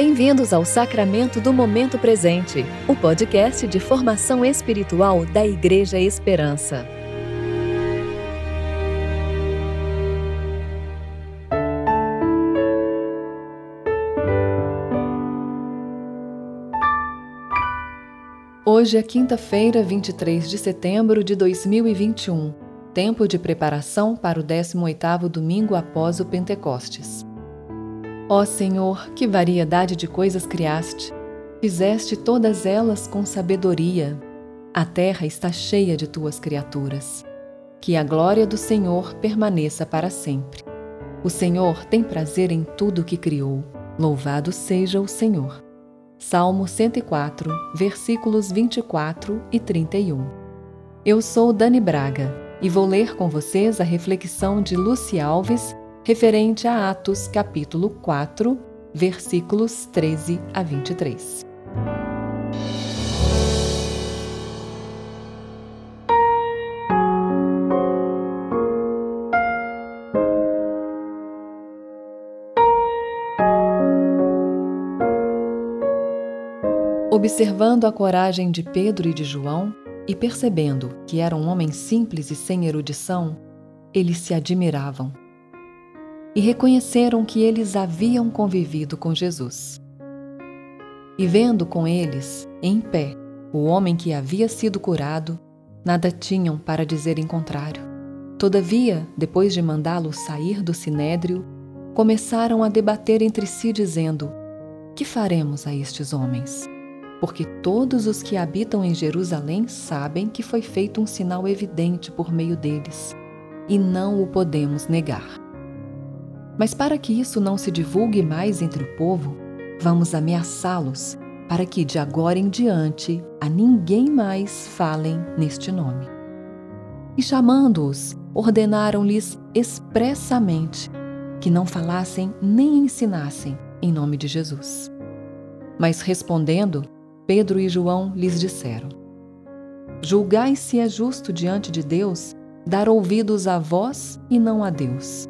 Bem-vindos ao Sacramento do Momento Presente, o podcast de formação espiritual da Igreja Esperança. Hoje é quinta-feira, 23 de setembro de 2021, tempo de preparação para o 18º domingo após o Pentecostes. Ó Senhor, que variedade de coisas criaste! Fizeste todas elas com sabedoria. A terra está cheia de tuas criaturas. Que a glória do Senhor permaneça para sempre. O Senhor tem prazer em tudo que criou. Louvado seja o Senhor. Salmo 104, versículos 24 e 31. Eu sou Dani Braga e vou ler com vocês a reflexão de Luci Alves referente a Atos capítulo 4, versículos 13 a 23. Observando a coragem de Pedro e de João, e percebendo que eram homens simples e sem erudição, eles se admiravam e reconheceram que eles haviam convivido com Jesus. E vendo com eles, em pé, o homem que havia sido curado, nada tinham para dizer em contrário. Todavia, depois de mandá-lo sair do sinédrio, começaram a debater entre si, dizendo: Que faremos a estes homens? Porque todos os que habitam em Jerusalém sabem que foi feito um sinal evidente por meio deles, e não o podemos negar. Mas para que isso não se divulgue mais entre o povo, vamos ameaçá-los para que de agora em diante a ninguém mais falem neste nome. E chamando-os, ordenaram-lhes expressamente que não falassem nem ensinassem em nome de Jesus. Mas respondendo, Pedro e João lhes disseram: Julgai se é justo diante de Deus dar ouvidos a vós e não a Deus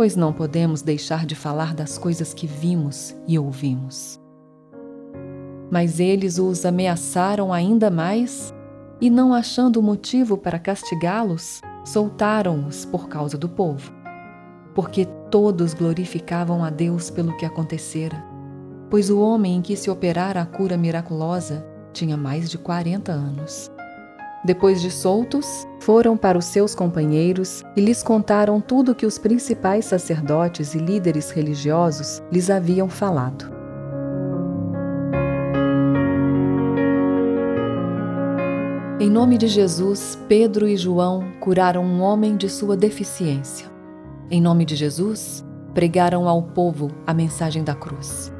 pois não podemos deixar de falar das coisas que vimos e ouvimos. Mas eles os ameaçaram ainda mais e, não achando motivo para castigá-los, soltaram-os por causa do povo, porque todos glorificavam a Deus pelo que acontecera, pois o homem em que se operara a cura miraculosa tinha mais de 40 anos. Depois de soltos, foram para os seus companheiros e lhes contaram tudo o que os principais sacerdotes e líderes religiosos lhes haviam falado. Em nome de Jesus, Pedro e João curaram um homem de sua deficiência. Em nome de Jesus, pregaram ao povo a mensagem da cruz.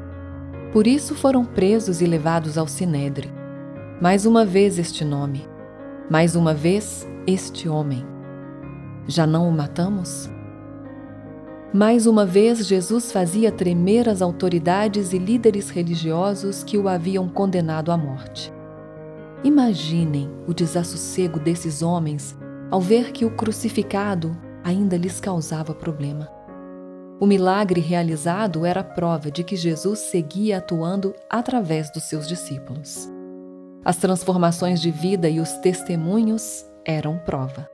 Por isso foram presos e levados ao Sinédrio. Mais uma vez este nome, mais uma vez, este homem. Já não o matamos? Mais uma vez, Jesus fazia tremer as autoridades e líderes religiosos que o haviam condenado à morte. Imaginem o desassossego desses homens ao ver que o crucificado ainda lhes causava problema. O milagre realizado era prova de que Jesus seguia atuando através dos seus discípulos. As transformações de vida e os testemunhos eram prova.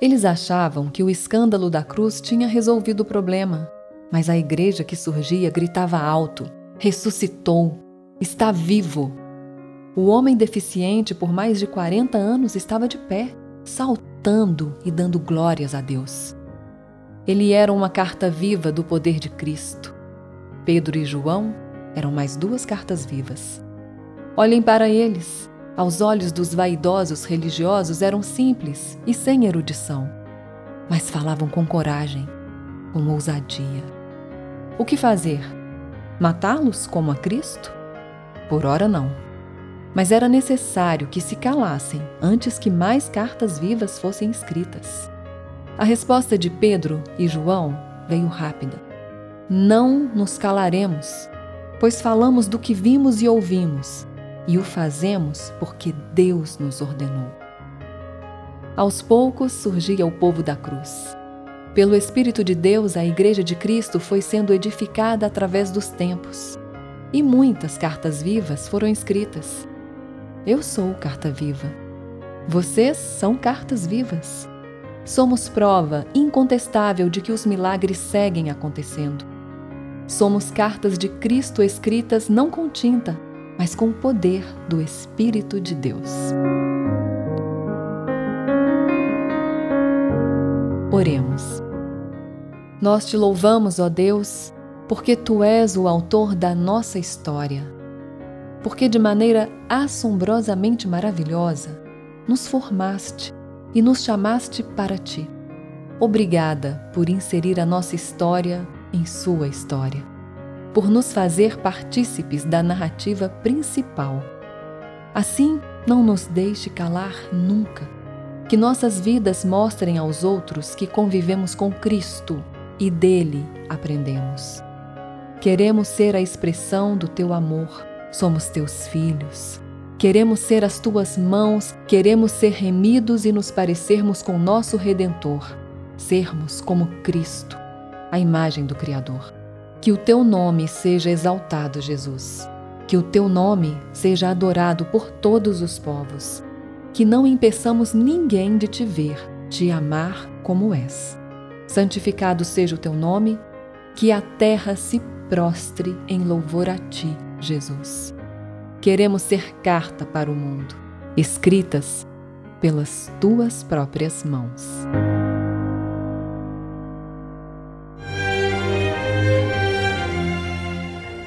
Eles achavam que o escândalo da cruz tinha resolvido o problema, mas a igreja que surgia gritava alto: ressuscitou, está vivo. O homem deficiente por mais de 40 anos estava de pé, saltando e dando glórias a Deus. Ele era uma carta viva do poder de Cristo. Pedro e João eram mais duas cartas vivas. Olhem para eles. Aos olhos dos vaidosos religiosos eram simples e sem erudição, mas falavam com coragem, com ousadia. O que fazer? Matá-los como a Cristo? Por ora não. Mas era necessário que se calassem antes que mais cartas vivas fossem escritas. A resposta de Pedro e João veio rápida. Não nos calaremos, pois falamos do que vimos e ouvimos e o fazemos porque Deus nos ordenou. Aos poucos surgia o povo da cruz. Pelo Espírito de Deus, a Igreja de Cristo foi sendo edificada através dos tempos. E muitas cartas vivas foram escritas. Eu sou carta viva. Vocês são cartas vivas. Somos prova incontestável de que os milagres seguem acontecendo. Somos cartas de Cristo escritas não com tinta, mas com o poder do Espírito de Deus. Oremos. Nós te louvamos, ó Deus, porque tu és o autor da nossa história. Porque de maneira assombrosamente maravilhosa nos formaste e nos chamaste para ti. Obrigada por inserir a nossa história em sua história, por nos fazer partícipes da narrativa principal. Assim, não nos deixe calar nunca que nossas vidas mostrem aos outros que convivemos com Cristo e dele aprendemos. Queremos ser a expressão do teu amor, somos teus filhos. Queremos ser as tuas mãos, queremos ser remidos e nos parecermos com nosso Redentor, sermos como Cristo, a imagem do Criador. Que o teu nome seja exaltado, Jesus. Que o teu nome seja adorado por todos os povos que não impeçamos ninguém de te ver, te amar como és. Santificado seja o teu nome, que a terra se prostre em louvor a ti, Jesus. Queremos ser carta para o mundo, escritas pelas tuas próprias mãos.